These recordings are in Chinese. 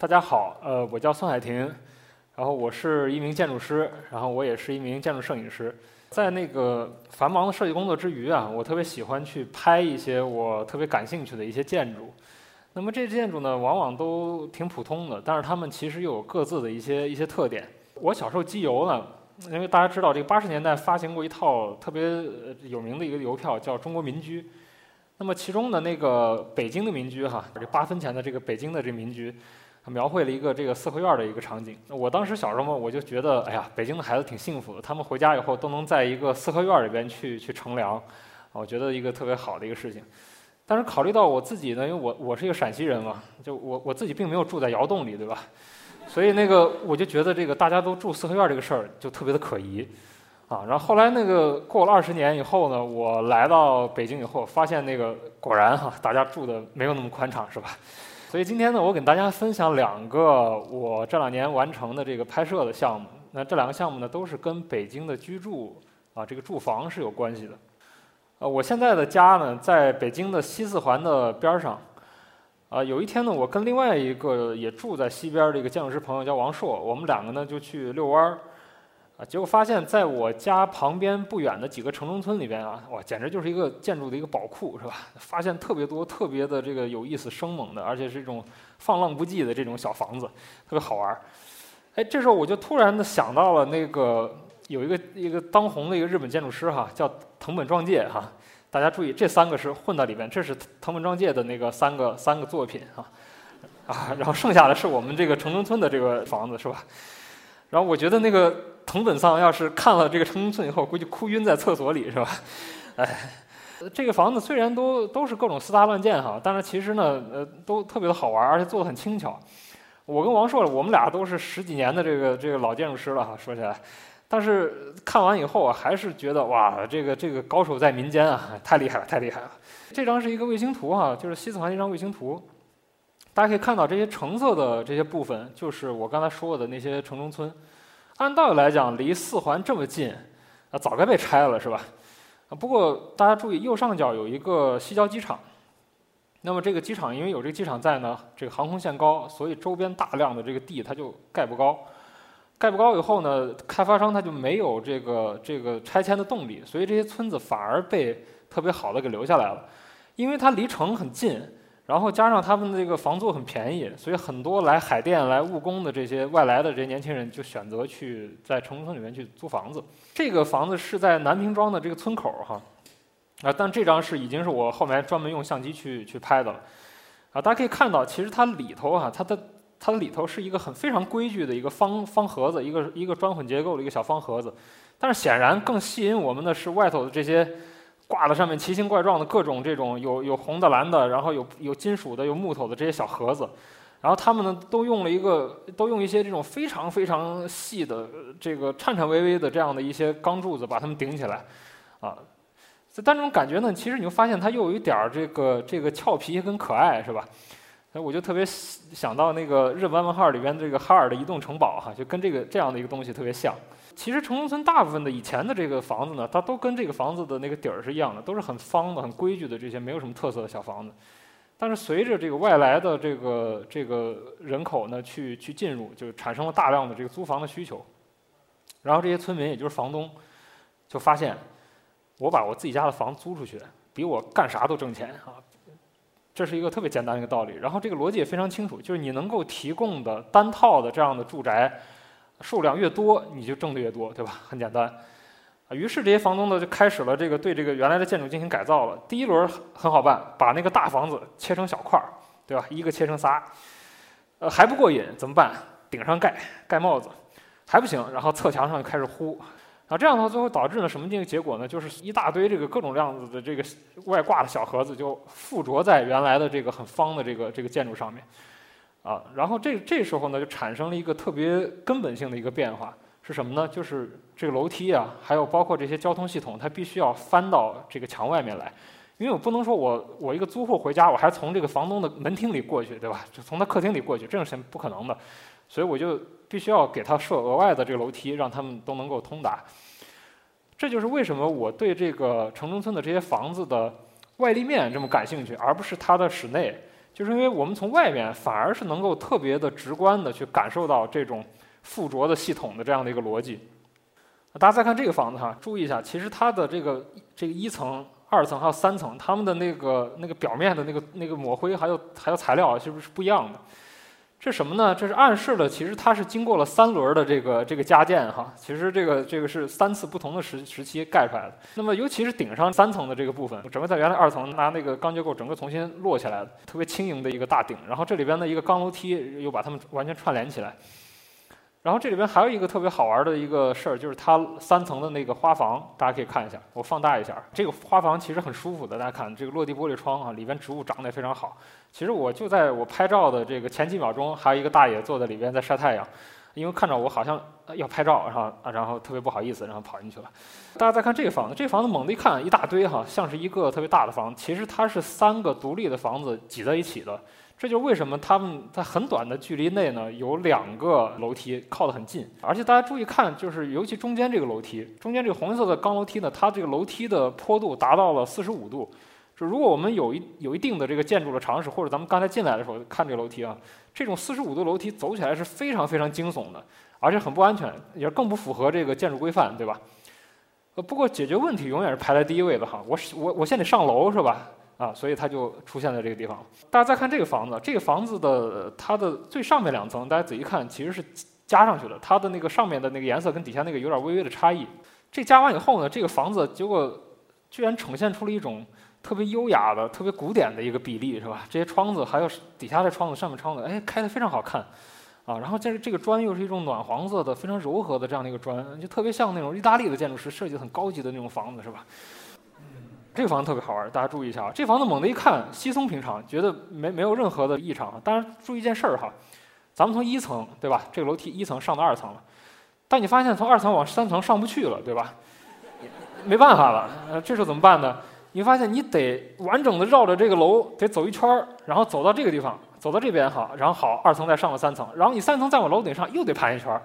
大家好，呃，我叫孙海婷，然后我是一名建筑师，然后我也是一名建筑摄影师。在那个繁忙的设计工作之余啊，我特别喜欢去拍一些我特别感兴趣的一些建筑。那么这些建筑呢，往往都挺普通的，但是它们其实又有各自的一些一些特点。我小时候集邮呢，因为大家知道这个八十年代发行过一套特别有名的一个邮票，叫《中国民居》。那么其中的那个北京的民居哈，这八分钱的这个北京的这民居。他描绘了一个这个四合院的一个场景。我当时小时候嘛，我就觉得，哎呀，北京的孩子挺幸福的，他们回家以后都能在一个四合院里边去去乘凉，我觉得一个特别好的一个事情。但是考虑到我自己呢，因为我我是一个陕西人嘛，就我我自己并没有住在窑洞里，对吧？所以那个我就觉得这个大家都住四合院这个事儿就特别的可疑，啊。然后后来那个过了二十年以后呢，我来到北京以后，发现那个果然哈，大家住的没有那么宽敞，是吧？所以今天呢，我给大家分享两个我这两年完成的这个拍摄的项目。那这两个项目呢，都是跟北京的居住啊这个住房是有关系的。呃，我现在的家呢，在北京的西四环的边上。啊，有一天呢，我跟另外一个也住在西边的一个建筑师朋友叫王硕，我们两个呢就去遛弯儿。啊，结果发现，在我家旁边不远的几个城中村里边啊，哇，简直就是一个建筑的一个宝库，是吧？发现特别多、特别的这个有意思、生猛的，而且是这种放浪不羁的这种小房子，特别好玩儿。哎，这时候我就突然的想到了那个有一个一个当红的一个日本建筑师哈，叫藤本壮介哈。大家注意，这三个是混到里边，这是藤本壮介的那个三个三个作品哈，啊，然后剩下的是我们这个城中村的这个房子，是吧？然后我觉得那个。藤本桑要是看了这个城中村以后，估计哭晕在厕所里是吧？哎，这个房子虽然都都是各种私搭乱建哈，但是其实呢，呃，都特别的好玩，而且做的很轻巧。我跟王硕，我们俩都是十几年的这个这个老建筑师了哈，说起来，但是看完以后啊，还是觉得哇，这个这个高手在民间啊，太厉害了，太厉害了。这张是一个卫星图哈，就是西四环一张卫星图，大家可以看到这些橙色的这些部分，就是我刚才说的那些城中村。按道理来讲，离四环这么近，啊，早该被拆了，是吧？啊，不过大家注意，右上角有一个西郊机场。那么这个机场因为有这个机场在呢，这个航空线高，所以周边大量的这个地它就盖不高。盖不高以后呢，开发商他就没有这个这个拆迁的动力，所以这些村子反而被特别好的给留下来了，因为它离城很近。然后加上他们这个房租很便宜，所以很多来海淀来务工的这些外来的这些年轻人就选择去在城中村里面去租房子。这个房子是在南平庄的这个村口哈，啊，但这张是已经是我后面专门用相机去去拍的了，啊，大家可以看到，其实它里头哈，它的它的里头是一个很非常规矩的一个方方盒子，一个一个砖混结构的一个小方盒子，但是显然更吸引我们的是外头的这些。挂在上面奇形怪状的各种这种有有红的蓝的，然后有有金属的有木头的这些小盒子，然后他们呢都用了一个都用一些这种非常非常细的这个颤颤巍巍的这样的一些钢柱子把它们顶起来，啊，但这种感觉呢，其实你就发现它又有一点儿这个这个俏皮跟可爱，是吧？所以我就特别想到那个日本漫画里边这个哈尔的移动城堡哈，就跟这个这样的一个东西特别像。其实城中村大部分的以前的这个房子呢，它都跟这个房子的那个底儿是一样的，都是很方的、很规矩的这些没有什么特色的小房子。但是随着这个外来的这个这个人口呢去去进入，就产生了大量的这个租房的需求。然后这些村民，也就是房东，就发现我把我自己家的房租出去，比我干啥都挣钱啊！这是一个特别简单的一个道理。然后这个逻辑也非常清楚，就是你能够提供的单套的这样的住宅。数量越多，你就挣得越多，对吧？很简单，啊，于是这些房东呢就开始了这个对这个原来的建筑进行改造了。第一轮很好办，把那个大房子切成小块儿，对吧？一个切成仨，呃，还不过瘾，怎么办？顶上盖盖帽子，还不行，然后侧墙上就开始糊，啊，这样的话最后导致了什么这个结果呢？就是一大堆这个各种样子的这个外挂的小盒子就附着在原来的这个很方的这个这个建筑上面。啊，然后这这时候呢，就产生了一个特别根本性的一个变化，是什么呢？就是这个楼梯啊，还有包括这些交通系统，它必须要翻到这个墙外面来，因为我不能说我我一个租户回家，我还从这个房东的门厅里过去，对吧？就从他客厅里过去，这种是不可能的，所以我就必须要给他设额外的这个楼梯，让他们都能够通达。这就是为什么我对这个城中村的这些房子的外立面这么感兴趣，而不是它的室内。就是因为我们从外面反而是能够特别的直观的去感受到这种附着的系统的这样的一个逻辑。大家再看这个房子哈，注意一下，其实它的这个这个一层、二层还有三层，它们的那个那个表面的那个那个抹灰还有还有材料是不是不一样的？这什么呢？这是暗示了，其实它是经过了三轮的这个这个加建哈。其实这个这个是三次不同的时时期盖出来的。那么尤其是顶上三层的这个部分，整个在原来二层拿那个钢结构整个重新摞起来的，特别轻盈的一个大顶。然后这里边的一个钢楼梯又把它们完全串联起来。然后这里边还有一个特别好玩的一个事儿，就是它三层的那个花房，大家可以看一下，我放大一下。这个花房其实很舒服的，大家看这个落地玻璃窗啊，里边植物长得也非常好。其实我就在我拍照的这个前几秒钟，还有一个大爷坐在里边在晒太阳，因为看着我好像要拍照，然后，然后特别不好意思，然后跑进去了。大家再看这个房子，这个房子猛地一看一大堆哈，像是一个特别大的房子，其实它是三个独立的房子挤在一起的。这就是为什么他们在很短的距离内呢，有两个楼梯靠得很近，而且大家注意看，就是尤其中间这个楼梯，中间这个红色的钢楼梯呢，它这个楼梯的坡度达到了四十五度。就如果我们有一有一定的这个建筑的常识，或者咱们刚才进来的时候看这个楼梯啊，这种四十五度楼梯走起来是非常非常惊悚的，而且很不安全，也更不符合这个建筑规范，对吧？呃，不过解决问题永远是排在第一位的哈，我我我先得上楼是吧？啊，所以它就出现在这个地方。大家再看这个房子，这个房子的它的最上面两层，大家仔细看，其实是加上去的。它的那个上面的那个颜色跟底下那个有点微微的差异。这加完以后呢，这个房子结果居然呈现出了一种特别优雅的、特别古典的一个比例，是吧？这些窗子还有底下的窗子、上面窗子，哎，开的非常好看啊。然后这这个砖又是一种暖黄色的、非常柔和的这样的一个砖，就特别像那种意大利的建筑师设计的很高级的那种房子，是吧？这房子特别好玩，大家注意一下啊！这房子猛地一看稀松平常，觉得没没有任何的异常。当然注意一件事儿哈，咱们从一层对吧？这个楼梯一层上到二层了，但你发现从二层往三层上不去了，对吧？没办法了，呃，这时候怎么办呢？你发现你得完整的绕着这个楼得走一圈儿，然后走到这个地方，走到这边哈，然后好二层再上到三层，然后你三层再往楼顶上又得盘一圈儿。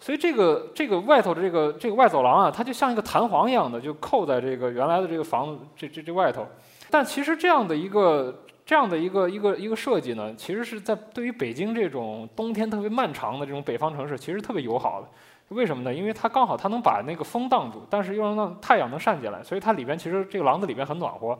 所以这个这个外头的这个这个外走廊啊，它就像一个弹簧一样的，就扣在这个原来的这个房子这这这外头。但其实这样的一个这样的一个一个一个设计呢，其实是在对于北京这种冬天特别漫长的这种北方城市，其实特别友好的。为什么呢？因为它刚好它能把那个风挡住，但是又让太阳能晒进来，所以它里边其实这个廊子里边很暖和。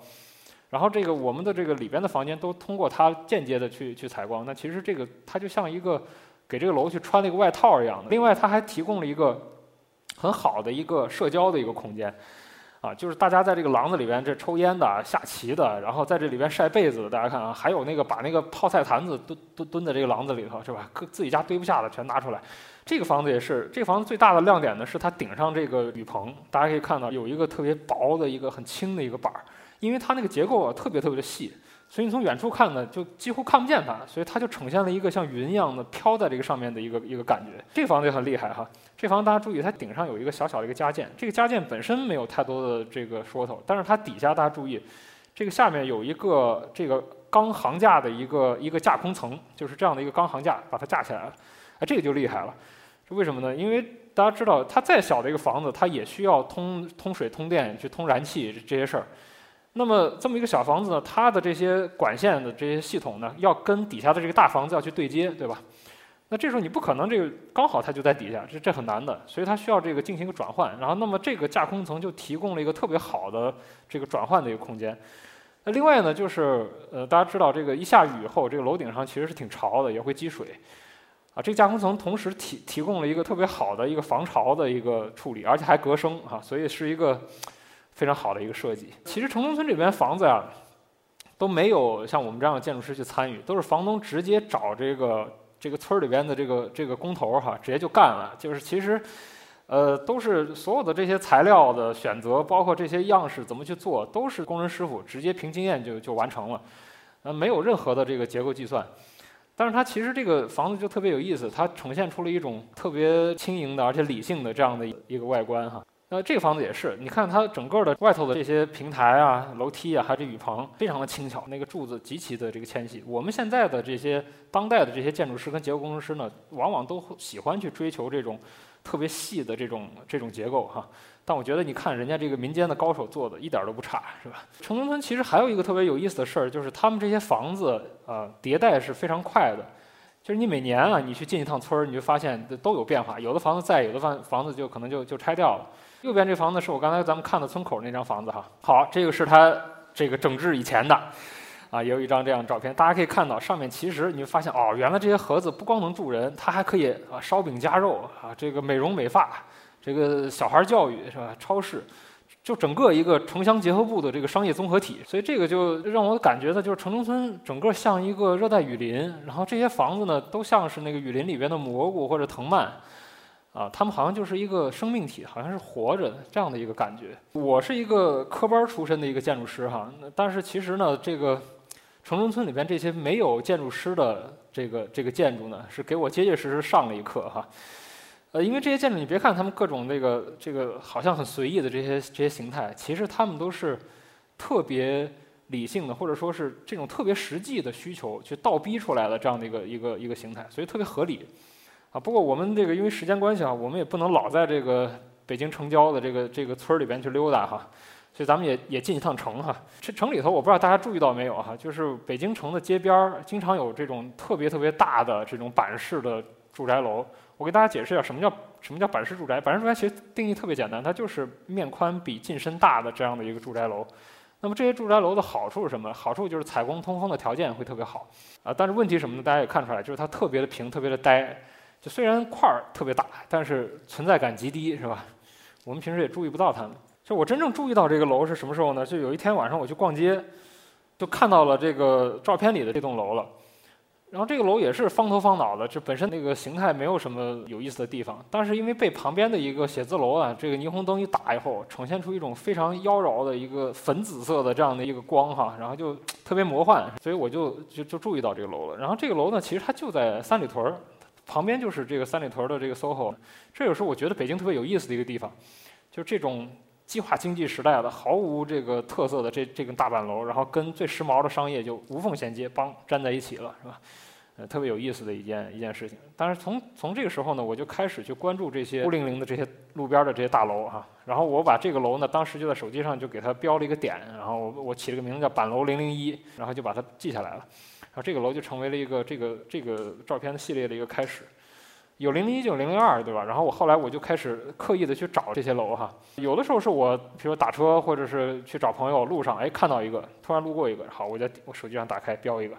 然后这个我们的这个里边的房间都通过它间接的去去采光，那其实这个它就像一个。给这个楼去穿了一个外套一样的。另外，它还提供了一个很好的一个社交的一个空间，啊，就是大家在这个廊子里边这抽烟的、下棋的，然后在这里边晒被子的。大家看啊，还有那个把那个泡菜坛子蹲蹲蹲在这个廊子里头，是吧？自己家堆不下的全拿出来。这个房子也是，这个房子最大的亮点呢是它顶上这个雨棚，大家可以看到有一个特别薄的一个很轻的一个板儿，因为它那个结构啊特别特别的细。所以你从远处看呢，就几乎看不见它，所以它就呈现了一个像云一样的飘在这个上面的一个一个感觉。这房子也很厉害哈，这房子大家注意，它顶上有一个小小的一个加建，这个加建本身没有太多的这个说头，但是它底下大家注意，这个下面有一个这个钢行架的一个一个架空层，就是这样的一个钢行架把它架起来了，哎，这个就厉害了，是为什么呢？因为大家知道，它再小的一个房子，它也需要通通水、通电、去通燃气这些事儿。那么这么一个小房子呢，它的这些管线的这些系统呢，要跟底下的这个大房子要去对接，对吧？那这时候你不可能这个刚好它就在底下，这这很难的，所以它需要这个进行一个转换。然后，那么这个架空层就提供了一个特别好的这个转换的一个空间。那另外呢，就是呃，大家知道这个一下雨以后，这个楼顶上其实是挺潮的，也会积水。啊，这个架空层同时提提供了一个特别好的一个防潮的一个处理，而且还隔声啊，所以是一个。非常好的一个设计。其实城中村这边房子呀，都没有像我们这样的建筑师去参与，都是房东直接找这个这个村里边的这个这个工头哈，直接就干了。就是其实，呃，都是所有的这些材料的选择，包括这些样式怎么去做，都是工人师傅直接凭经验就就完成了，呃，没有任何的这个结构计算。但是它其实这个房子就特别有意思，它呈现出了一种特别轻盈的而且理性的这样的一个外观哈。那这个房子也是，你看它整个的外头的这些平台啊、楼梯啊，还有这雨棚，非常的轻巧，那个柱子极其的这个纤细。我们现在的这些当代的这些建筑师跟结构工程师呢，往往都喜欢去追求这种特别细的这种这种结构哈。但我觉得你看人家这个民间的高手做的一点都不差，是吧？城中村其实还有一个特别有意思的事儿，就是他们这些房子啊迭代是非常快的。就是你每年啊，你去进一趟村儿，你就发现都有变化，有的房子在，有的房房子就可能就就拆掉了。右边这房子是我刚才咱们看的村口那张房子哈。好，这个是它这个整治以前的，啊，也有一张这样的照片。大家可以看到，上面其实你会发现哦，原来这些盒子不光能住人，它还可以啊烧饼夹肉啊，这个美容美发，这个小孩教育是吧？超市，就整个一个城乡结合部的这个商业综合体。所以这个就让我感觉呢，就是城中村整个像一个热带雨林，然后这些房子呢都像是那个雨林里边的蘑菇或者藤蔓。啊，他们好像就是一个生命体，好像是活着的这样的一个感觉。我是一个科班出身的一个建筑师哈，但是其实呢，这个城中村里边这些没有建筑师的这个这个建筑呢，是给我结结实实上了一课哈。呃，因为这些建筑，你别看他们各种这个这个好像很随意的这些这些形态，其实他们都是特别理性的，或者说是这种特别实际的需求去倒逼出来的这样的一个一个一个形态，所以特别合理。啊，不过我们这个因为时间关系啊，我们也不能老在这个北京城郊的这个这个村儿里边去溜达哈，所以咱们也也进一趟城哈。这城里头我不知道大家注意到没有哈，就是北京城的街边儿经常有这种特别特别大的这种板式的住宅楼。我给大家解释一下什么叫什么叫板式住宅。板式住宅其实定义特别简单，它就是面宽比进深大的这样的一个住宅楼。那么这些住宅楼的好处是什么？好处就是采光通风的条件会特别好啊。但是问题什么呢？大家也看出来，就是它特别的平，特别的呆。就虽然块儿特别大，但是存在感极低，是吧？我们平时也注意不到它们。就我真正注意到这个楼是什么时候呢？就有一天晚上我去逛街，就看到了这个照片里的这栋楼了。然后这个楼也是方头方脑的，就本身那个形态没有什么有意思的地方，但是因为被旁边的一个写字楼啊，这个霓虹灯一打以后，呈现出一种非常妖娆的一个粉紫色的这样的一个光哈，然后就特别魔幻，所以我就就就注意到这个楼了。然后这个楼呢，其实它就在三里屯儿。旁边就是这个三里屯的这个 SOHO，这也是我觉得北京特别有意思的一个地方，就这种计划经济时代的毫无这个特色的这这个大板楼，然后跟最时髦的商业就无缝衔接，帮粘在一起了，是吧？呃，特别有意思的一件一件事情。但是从从这个时候呢，我就开始去关注这些孤零零的这些路边的这些大楼哈，然后我把这个楼呢，当时就在手机上就给它标了一个点，然后我我起了个名字叫板楼零零一，然后就把它记下来了。然后这个楼就成为了一个这个这个照片的系列的一个开始，有零零一就有零零二，对吧？然后我后来我就开始刻意的去找这些楼哈，有的时候是我比如打车或者是去找朋友路上，哎看到一个，突然路过一个，好，我在我手机上打开标一个。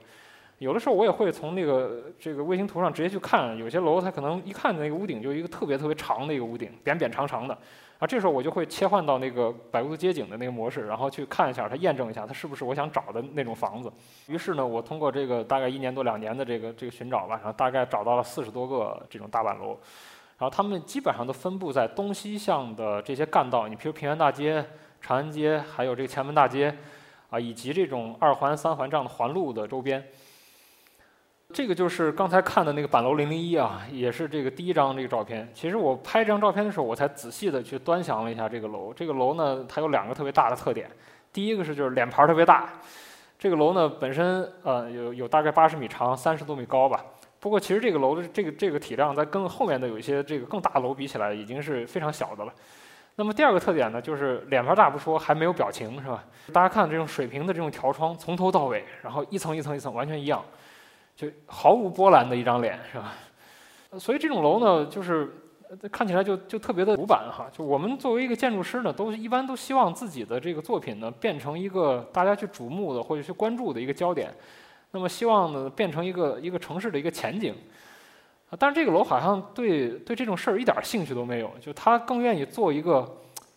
有的时候我也会从那个这个卫星图上直接去看，有些楼它可能一看那个屋顶就一个特别特别长的一个屋顶，扁扁长长的。啊，这时候我就会切换到那个百度街景的那个模式，然后去看一下它，验证一下它是不是我想找的那种房子。于是呢，我通过这个大概一年多两年的这个这个寻找吧，然后大概找到了四十多个这种大板楼，然后它们基本上都分布在东西向的这些干道，你比如平原大街、长安街，还有这个前门大街，啊，以及这种二环、三环这样的环路的周边。这个就是刚才看的那个板楼零零一啊，也是这个第一张这个照片。其实我拍这张照片的时候，我才仔细的去端详了一下这个楼。这个楼呢，它有两个特别大的特点。第一个是就是脸盘特别大。这个楼呢本身呃有有大概八十米长，三十多米高吧。不过其实这个楼的这个这个体量在跟后面的有一些这个更大的楼比起来，已经是非常小的了。那么第二个特点呢，就是脸盘大不说，还没有表情，是吧？大家看这种水平的这种条窗，从头到尾，然后一层一层一层完全一样。就毫无波澜的一张脸，是吧？所以这种楼呢，就是看起来就就特别的古板哈。就我们作为一个建筑师呢，都一般都希望自己的这个作品呢，变成一个大家去瞩目的或者去关注的一个焦点。那么希望呢，变成一个一个城市的一个前景。啊，但是这个楼好像对对这种事儿一点兴趣都没有，就他更愿意做一个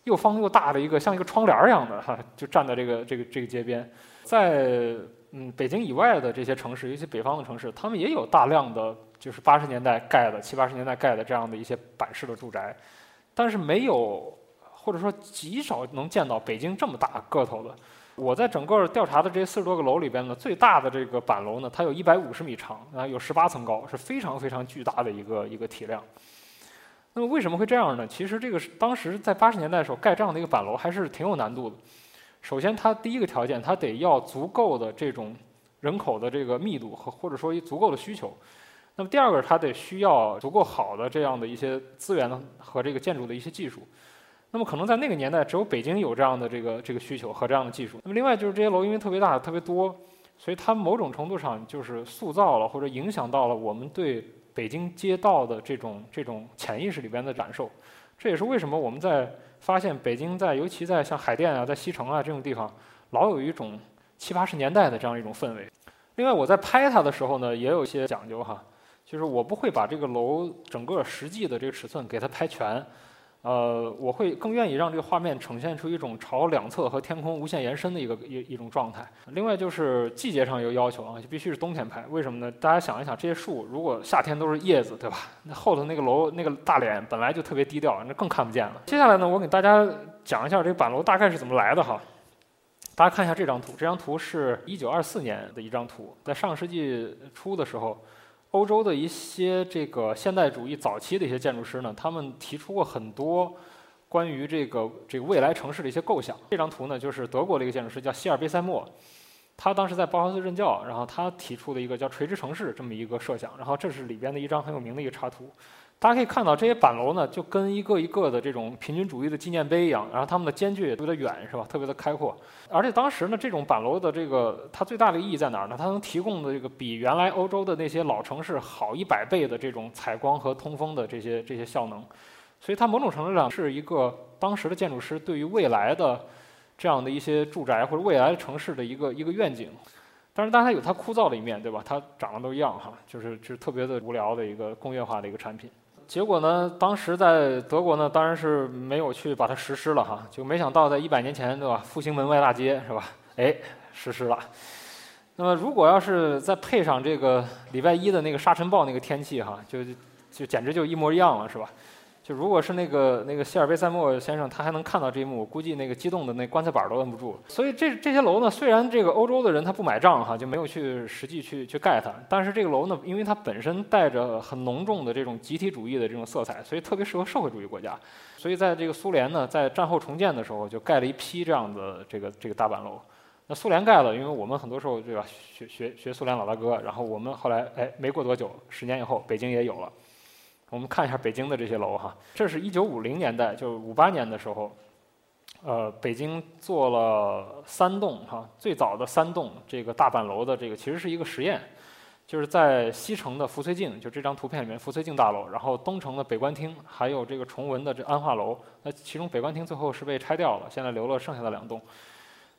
又方又大的一个像一个窗帘儿一样的哈，就站在这个这个这个街边，在。嗯，北京以外的这些城市，尤其北方的城市，他们也有大量的就是八十年代盖的、七八十年代盖的这样的一些板式的住宅，但是没有，或者说极少能见到北京这么大个头的。我在整个调查的这四十多个楼里边呢，最大的这个板楼呢，它有一百五十米长，啊，有十八层高，是非常非常巨大的一个一个体量。那么为什么会这样呢？其实这个是当时在八十年代的时候盖这样的一个板楼还是挺有难度的。首先，它第一个条件，它得要足够的这种人口的这个密度和或者说足够的需求。那么第二个，它得需要足够好的这样的一些资源和这个建筑的一些技术。那么可能在那个年代，只有北京有这样的这个这个需求和这样的技术。那么另外就是这些楼因为特别大、特别多，所以它某种程度上就是塑造了或者影响到了我们对北京街道的这种这种潜意识里边的感受。这也是为什么我们在发现北京在尤其在像海淀啊、在西城啊这种地方，老有一种七八十年代的这样一种氛围。另外我在拍它的时候呢，也有一些讲究哈。就是我不会把这个楼整个实际的这个尺寸给它拍全，呃，我会更愿意让这个画面呈现出一种朝两侧和天空无限延伸的一个一一种状态。另外就是季节上有要求啊，就必须是冬天拍。为什么呢？大家想一想，这些树如果夏天都是叶子，对吧？那后头那个楼那个大脸本来就特别低调，那更看不见了。接下来呢，我给大家讲一下这个板楼大概是怎么来的哈。大家看一下这张图，这张图是一九二四年的一张图，在上世纪初的时候。欧洲的一些这个现代主义早期的一些建筑师呢，他们提出过很多关于这个这个未来城市的一些构想。这张图呢，就是德国的一个建筑师叫希尔贝塞默，他当时在包豪斯任教，然后他提出的一个叫垂直城市这么一个设想。然后这是里边的一张很有名的一个插图。大家可以看到，这些板楼呢，就跟一个一个的这种平均主义的纪念碑一样，然后它们的间距也特别的远，是吧？特别的开阔。而且当时呢，这种板楼的这个它最大的意义在哪儿呢？它能提供的这个比原来欧洲的那些老城市好一百倍的这种采光和通风的这些这些效能。所以它某种程度上是一个当时的建筑师对于未来的这样的一些住宅或者未来的城市的一个一个愿景。但是，当然它有它枯燥的一面，对吧？它长得都一样哈，就是就是特别的无聊的一个工业化的一个产品。结果呢？当时在德国呢，当然是没有去把它实施了哈。就没想到在一百年前，对吧？复兴门外大街是吧？哎，实施了。那么如果要是再配上这个礼拜一的那个沙尘暴那个天气哈，就就简直就一模一样了，是吧？就如果是那个那个希尔贝塞莫先生，他还能看到这一幕，我估计那个激动的那棺材板都摁不住。所以这这些楼呢，虽然这个欧洲的人他不买账哈，就没有去实际去去盖它，但是这个楼呢，因为它本身带着很浓重的这种集体主义的这种色彩，所以特别适合社会主义国家。所以在这个苏联呢，在战后重建的时候，就盖了一批这样的这个这个大板楼。那苏联盖了，因为我们很多时候对吧，学学学苏联老大哥，然后我们后来哎，没过多久，十年以后，北京也有了。我们看一下北京的这些楼哈，这是一九五零年代，就五八年的时候，呃，北京做了三栋哈，最早的三栋这个大板楼的这个其实是一个实验，就是在西城的福翠镜，就这张图片里面福翠镜大楼，然后东城的北关厅，还有这个崇文的这安化楼，那其中北关厅最后是被拆掉了，现在留了剩下的两栋。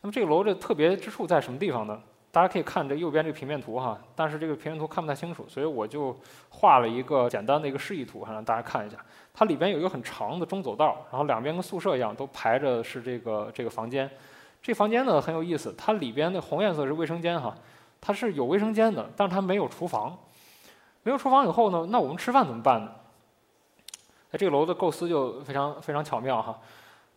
那么这个楼的特别之处在什么地方呢？大家可以看这右边这个平面图哈，但是这个平面图看不太清楚，所以我就画了一个简单的一个示意图，让大家看一下。它里边有一个很长的中走道，然后两边跟宿舍一样，都排着是这个这个房间。这房间呢很有意思，它里边的红颜色是卫生间哈，它是有卫生间的，但是它没有厨房。没有厨房以后呢，那我们吃饭怎么办呢？哎，这个楼的构思就非常非常巧妙哈。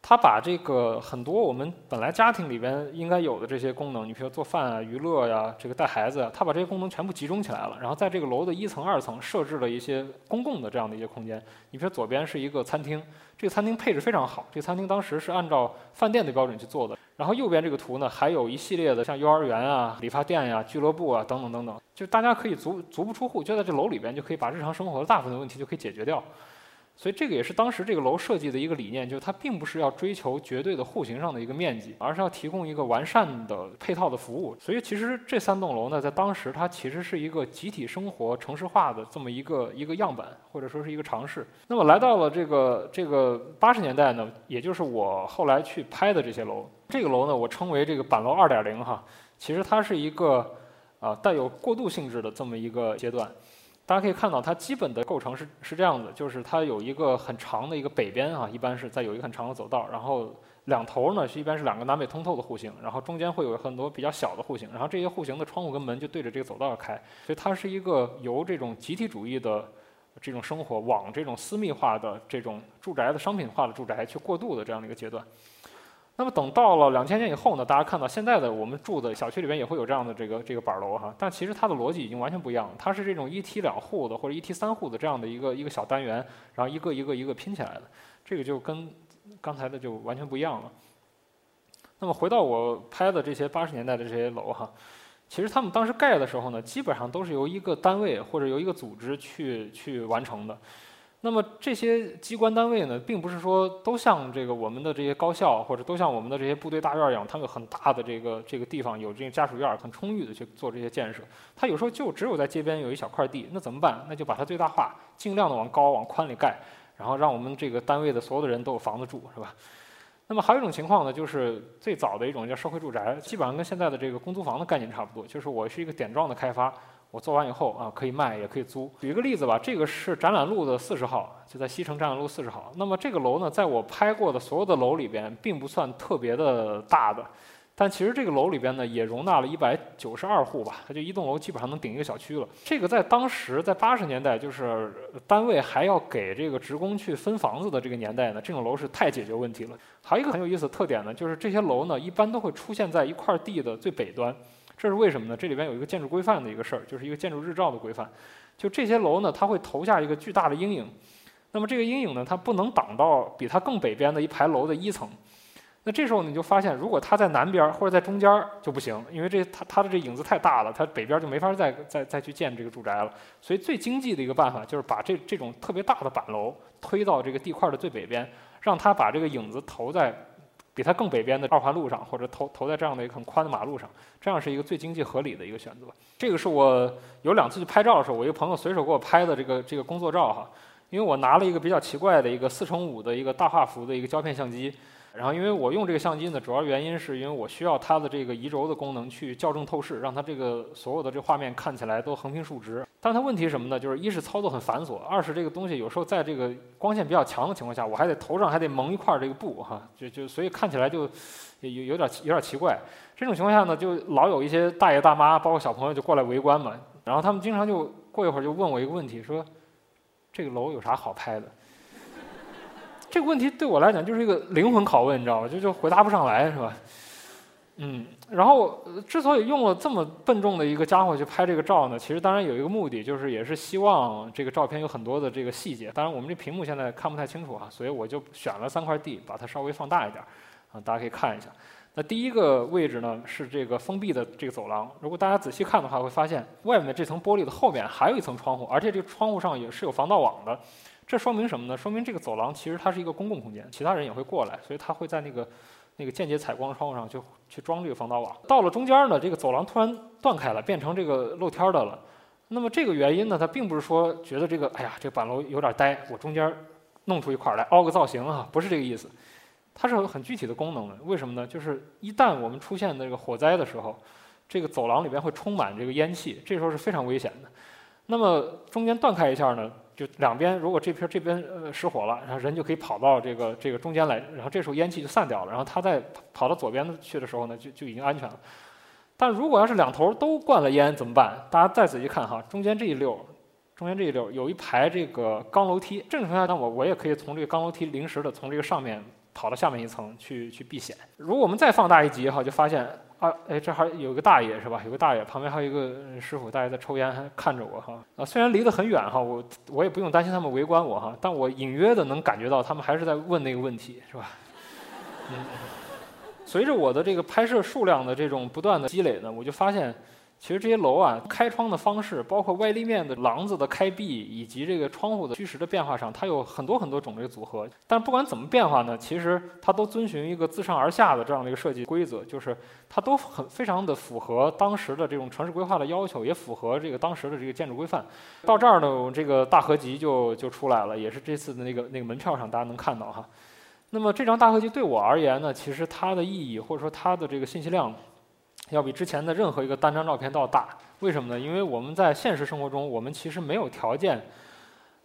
他把这个很多我们本来家庭里边应该有的这些功能，你比如做饭啊、娱乐呀、这个带孩子，他把这些功能全部集中起来了。然后在这个楼的一层、二层设置了一些公共的这样的一些空间。你比如左边是一个餐厅，这个餐厅配置非常好，这个餐厅当时是按照饭店的标准去做的。然后右边这个图呢，还有一系列的像幼儿园啊、理发店呀、俱乐部啊等等等等，就大家可以足足不出户，就在这楼里边就可以把日常生活的大部分的问题就可以解决掉。所以这个也是当时这个楼设计的一个理念，就是它并不是要追求绝对的户型上的一个面积，而是要提供一个完善的配套的服务。所以其实这三栋楼呢，在当时它其实是一个集体生活城市化的这么一个一个样板，或者说是一个尝试。那么来到了这个这个八十年代呢，也就是我后来去拍的这些楼，这个楼呢，我称为这个板楼二点零哈，其实它是一个啊带有过渡性质的这么一个阶段。大家可以看到，它基本的构成是是这样子，就是它有一个很长的一个北边啊，一般是在有一个很长的走道，然后两头呢是一般是两个南北通透的户型，然后中间会有很多比较小的户型，然后这些户型的窗户跟门就对着这个走道开，所以它是一个由这种集体主义的这种生活往这种私密化的这种住宅的商品化的住宅去过渡的这样的一个阶段。那么等到了两千年以后呢，大家看到现在的我们住的小区里边也会有这样的这个这个板楼哈，但其实它的逻辑已经完全不一样了，它是这种一梯两户的或者一梯三户的这样的一个一个小单元，然后一个一个一个拼起来的，这个就跟刚才的就完全不一样了。那么回到我拍的这些八十年代的这些楼哈，其实他们当时盖的时候呢，基本上都是由一个单位或者由一个组织去去完成的。那么这些机关单位呢，并不是说都像这个我们的这些高校，或者都像我们的这些部队大院一样，它有很大的这个这个地方，有这个家属院，很充裕的去做这些建设。它有时候就只有在街边有一小块地，那怎么办？那就把它最大化，尽量的往高往宽里盖，然后让我们这个单位的所有的人都有房子住，是吧？那么还有一种情况呢，就是最早的一种叫社会住宅，基本上跟现在的这个公租房的概念差不多，就是我是一个点状的开发。我做完以后啊，可以卖，也可以租。举一个例子吧，这个是展览路的四十号，就在西城展览路四十号。那么这个楼呢，在我拍过的所有的楼里边，并不算特别的大的，但其实这个楼里边呢，也容纳了一百九十二户吧，它就一栋楼基本上能顶一个小区了。这个在当时，在八十年代，就是单位还要给这个职工去分房子的这个年代呢，这种楼是太解决问题了。还有一个很有意思的特点呢，就是这些楼呢，一般都会出现在一块地的最北端。这是为什么呢？这里边有一个建筑规范的一个事儿，就是一个建筑日照的规范。就这些楼呢，它会投下一个巨大的阴影。那么这个阴影呢，它不能挡到比它更北边的一排楼的一层。那这时候你就发现，如果它在南边或者在中间就不行，因为这它它的这影子太大了，它北边就没法再再再去建这个住宅了。所以最经济的一个办法就是把这这种特别大的板楼推到这个地块的最北边，让它把这个影子投在。比它更北边的二环路上，或者投投在这样的一个很宽的马路上，这样是一个最经济合理的一个选择。这个是我有两次去拍照的时候，我一个朋友随手给我拍的这个这个工作照哈，因为我拿了一个比较奇怪的一个四乘五的一个大画幅的一个胶片相机。然后，因为我用这个相机呢，主要原因是因为我需要它的这个移轴的功能去校正透视，让它这个所有的这画面看起来都横平竖直。但它问题什么呢？就是一是操作很繁琐，二是这个东西有时候在这个光线比较强的情况下，我还得头上还得蒙一块这个布哈，就就所以看起来就有有点有点奇怪。这种情况下呢，就老有一些大爷大妈，包括小朋友就过来围观嘛。然后他们经常就过一会儿就问我一个问题，说这个楼有啥好拍的？这个问题对我来讲就是一个灵魂拷问，你知道吗？就就回答不上来，是吧？嗯，然后之所以用了这么笨重的一个家伙去拍这个照呢，其实当然有一个目的，就是也是希望这个照片有很多的这个细节。当然我们这屏幕现在看不太清楚啊，所以我就选了三块地，把它稍微放大一点，啊，大家可以看一下。那第一个位置呢是这个封闭的这个走廊，如果大家仔细看的话，会发现外面这层玻璃的后面还有一层窗户，而且这个窗户上也是有防盗网的。这说明什么呢？说明这个走廊其实它是一个公共空间，其他人也会过来，所以他会在那个那个间接采光窗户上去去装这个防盗网。到了中间呢，这个走廊突然断开了，变成这个露天的了。那么这个原因呢，它并不是说觉得这个哎呀这个板楼有点呆，我中间弄出一块来凹个造型啊，不是这个意思。它是有很具体的功能的。为什么呢？就是一旦我们出现这个火灾的时候，这个走廊里边会充满这个烟气，这时候是非常危险的。那么中间断开一下呢？就两边，如果这片这边呃失火了，然后人就可以跑到这个这个中间来，然后这时候烟气就散掉了，然后他再跑到左边去的时候呢，就就已经安全了。但如果要是两头都灌了烟怎么办？大家再仔细看哈，中间这一溜，中间这一溜有一排这个钢楼梯，正常情况下那我我也可以从这个钢楼梯临时的从这个上面跑到下面一层去去避险。如果我们再放大一级哈，就发现。啊，哎，这还有个大爷是吧？有个大爷，旁边还有一个师傅，大爷在抽烟，还看着我哈。啊，虽然离得很远哈，我我也不用担心他们围观我哈，但我隐约的能感觉到他们还是在问那个问题，是吧？嗯，随着我的这个拍摄数量的这种不断的积累呢，我就发现。其实这些楼啊，开窗的方式，包括外立面的廊子的开闭，以及这个窗户的虚实的变化上，它有很多很多种这个组合。但不管怎么变化呢，其实它都遵循一个自上而下的这样的一个设计规则，就是它都很非常的符合当时的这种城市规划的要求，也符合这个当时的这个建筑规范。到这儿呢，我们这个大合集就就出来了，也是这次的那个那个门票上大家能看到哈。那么这张大合集对我而言呢，其实它的意义或者说它的这个信息量。要比之前的任何一个单张照片都要大，为什么呢？因为我们在现实生活中，我们其实没有条件，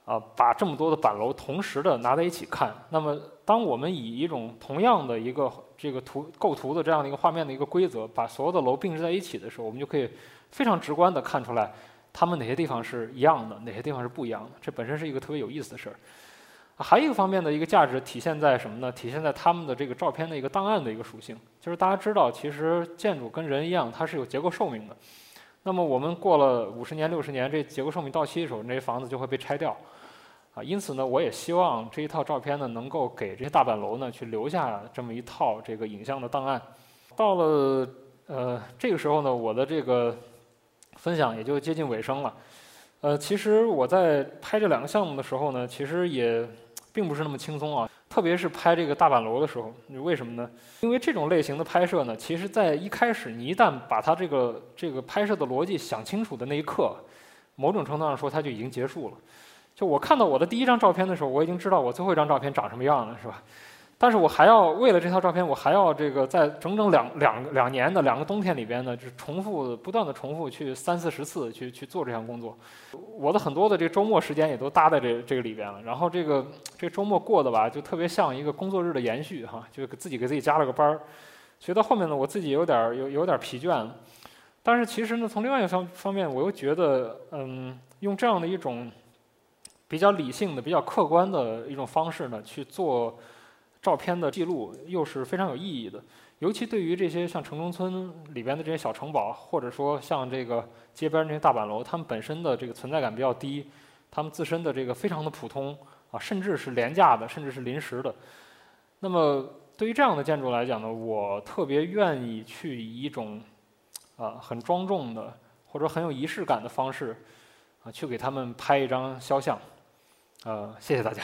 啊，把这么多的板楼同时的拿在一起看。那么，当我们以一种同样的一个这个图构图的这样的一个画面的一个规则，把所有的楼并置在一起的时候，我们就可以非常直观的看出来，它们哪些地方是一样的，哪些地方是不一样的。这本身是一个特别有意思的事儿。还有一个方面的一个价值体现在什么呢？体现在他们的这个照片的一个档案的一个属性，就是大家知道，其实建筑跟人一样，它是有结构寿命的。那么我们过了五十年、六十年，这结构寿命到期的时候，那些房子就会被拆掉。啊，因此呢，我也希望这一套照片呢，能够给这些大板楼呢，去留下这么一套这个影像的档案。到了呃这个时候呢，我的这个分享也就接近尾声了。呃，其实我在拍这两个项目的时候呢，其实也并不是那么轻松啊。特别是拍这个大板楼的时候，为什么呢？因为这种类型的拍摄呢，其实在一开始，你一旦把它这个这个拍摄的逻辑想清楚的那一刻，某种程度上说，它就已经结束了。就我看到我的第一张照片的时候，我已经知道我最后一张照片长什么样了，是吧？但是我还要为了这套照片，我还要这个在整整两两两年的两个冬天里边呢，就是重复不断的重复去三四十次去去做这项工作。我的很多的这个周末时间也都搭在这这个里边了。然后这个这周末过的吧，就特别像一个工作日的延续哈，就自己给自己加了个班儿。学到后面呢，我自己有点儿有有点儿疲倦了。但是其实呢，从另外一个方方面，我又觉得，嗯，用这样的一种。比较理性的、比较客观的一种方式呢，去做照片的记录，又是非常有意义的。尤其对于这些像城中村里边的这些小城堡，或者说像这个街边这些大板楼，它们本身的这个存在感比较低，它们自身的这个非常的普通啊，甚至是廉价的，甚至是临时的。那么对于这样的建筑来讲呢，我特别愿意去以一种啊很庄重的或者很有仪式感的方式啊，去给他们拍一张肖像。呃，谢谢大家。